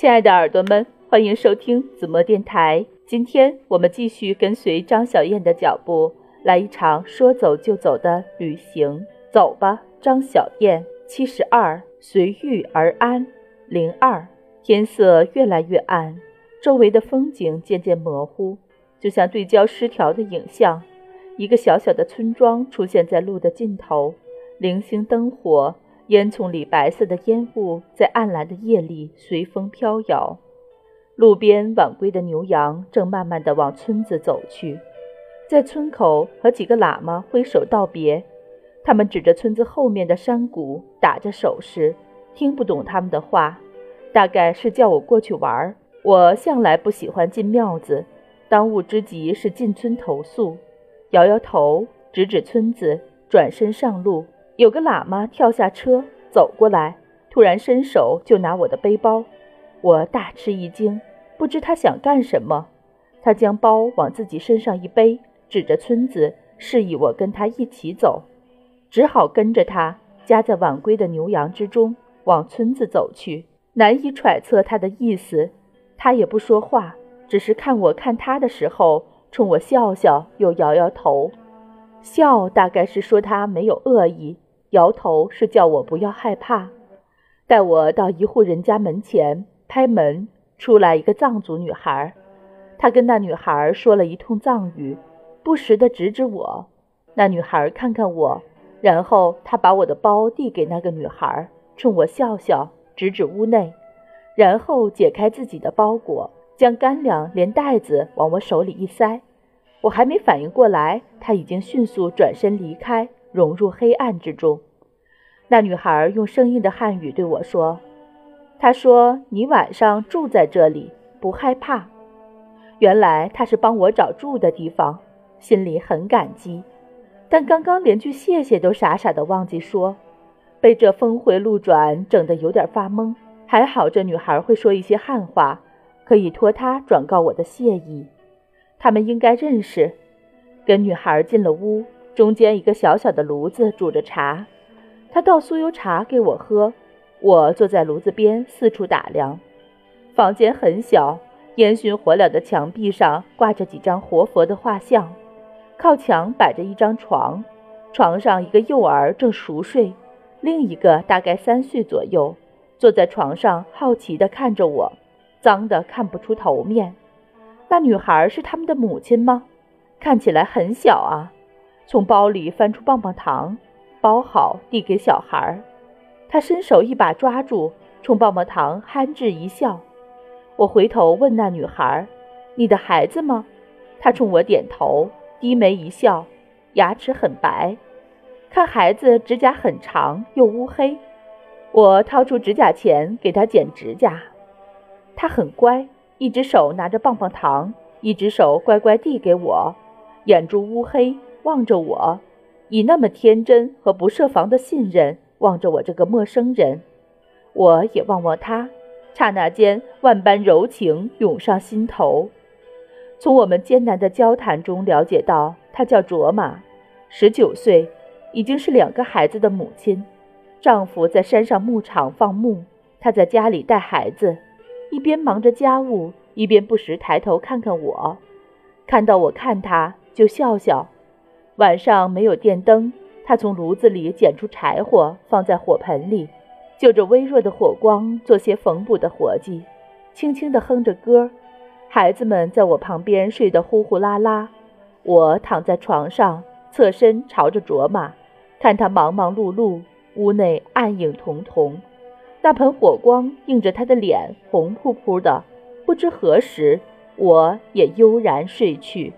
亲爱的耳朵们，欢迎收听子墨电台。今天我们继续跟随张小燕的脚步，来一场说走就走的旅行。走吧，张小燕。七十二，随遇而安。零二，天色越来越暗，周围的风景渐渐模糊，就像对焦失调的影像。一个小小的村庄出现在路的尽头，零星灯火。烟囱里白色的烟雾在暗蓝的夜里随风飘摇，路边晚归的牛羊正慢慢地往村子走去，在村口和几个喇嘛挥手道别，他们指着村子后面的山谷打着手势，听不懂他们的话，大概是叫我过去玩。我向来不喜欢进庙子，当务之急是进村投宿，摇摇头，指指村子，转身上路。有个喇嘛跳下车走过来，突然伸手就拿我的背包，我大吃一惊，不知他想干什么。他将包往自己身上一背，指着村子，示意我跟他一起走，只好跟着他，夹在晚归的牛羊之中往村子走去。难以揣测他的意思，他也不说话，只是看我看他的时候，冲我笑笑，又摇摇头，笑大概是说他没有恶意。摇头是叫我不要害怕，带我到一户人家门前拍门，出来一个藏族女孩，他跟那女孩说了一通藏语，不时地指指我。那女孩看看我，然后他把我的包递给那个女孩，冲我笑笑，指指屋内，然后解开自己的包裹，将干粮连袋子往我手里一塞。我还没反应过来，他已经迅速转身离开。融入黑暗之中，那女孩用生硬的汉语对我说：“她说你晚上住在这里，不害怕。”原来她是帮我找住的地方，心里很感激。但刚刚连句谢谢都傻傻的忘记说，被这峰回路转整得有点发懵。还好这女孩会说一些汉话，可以托她转告我的谢意。他们应该认识。跟女孩进了屋。中间一个小小的炉子煮着茶，他倒酥油茶给我喝。我坐在炉子边四处打量。房间很小，烟熏火燎的墙壁上挂着几张活佛的画像，靠墙摆着一张床，床上一个幼儿正熟睡，另一个大概三岁左右坐在床上，好奇地看着我，脏得看不出头面。那女孩是他们的母亲吗？看起来很小啊。从包里翻出棒棒糖，包好递给小孩。他伸手一把抓住，冲棒棒糖憨稚一笑。我回头问那女孩：“你的孩子吗？”她冲我点头，低眉一笑，牙齿很白。看孩子指甲很长又乌黑。我掏出指甲钳给他剪指甲。他很乖，一只手拿着棒棒糖，一只手乖乖递给我，眼珠乌黑。望着我，以那么天真和不设防的信任望着我这个陌生人，我也望望他，刹那间万般柔情涌上心头。从我们艰难的交谈中了解到，她叫卓玛，十九岁，已经是两个孩子的母亲。丈夫在山上牧场放牧，她在家里带孩子，一边忙着家务，一边不时抬头看看我，看到我看她就笑笑。晚上没有电灯，他从炉子里捡出柴火，放在火盆里，就着微弱的火光做些缝补的活计，轻轻地哼着歌。孩子们在我旁边睡得呼呼啦啦，我躺在床上，侧身朝着卓玛，看他忙忙碌碌，屋内暗影彤彤，那盆火光映着他的脸，红扑扑的。不知何时，我也悠然睡去。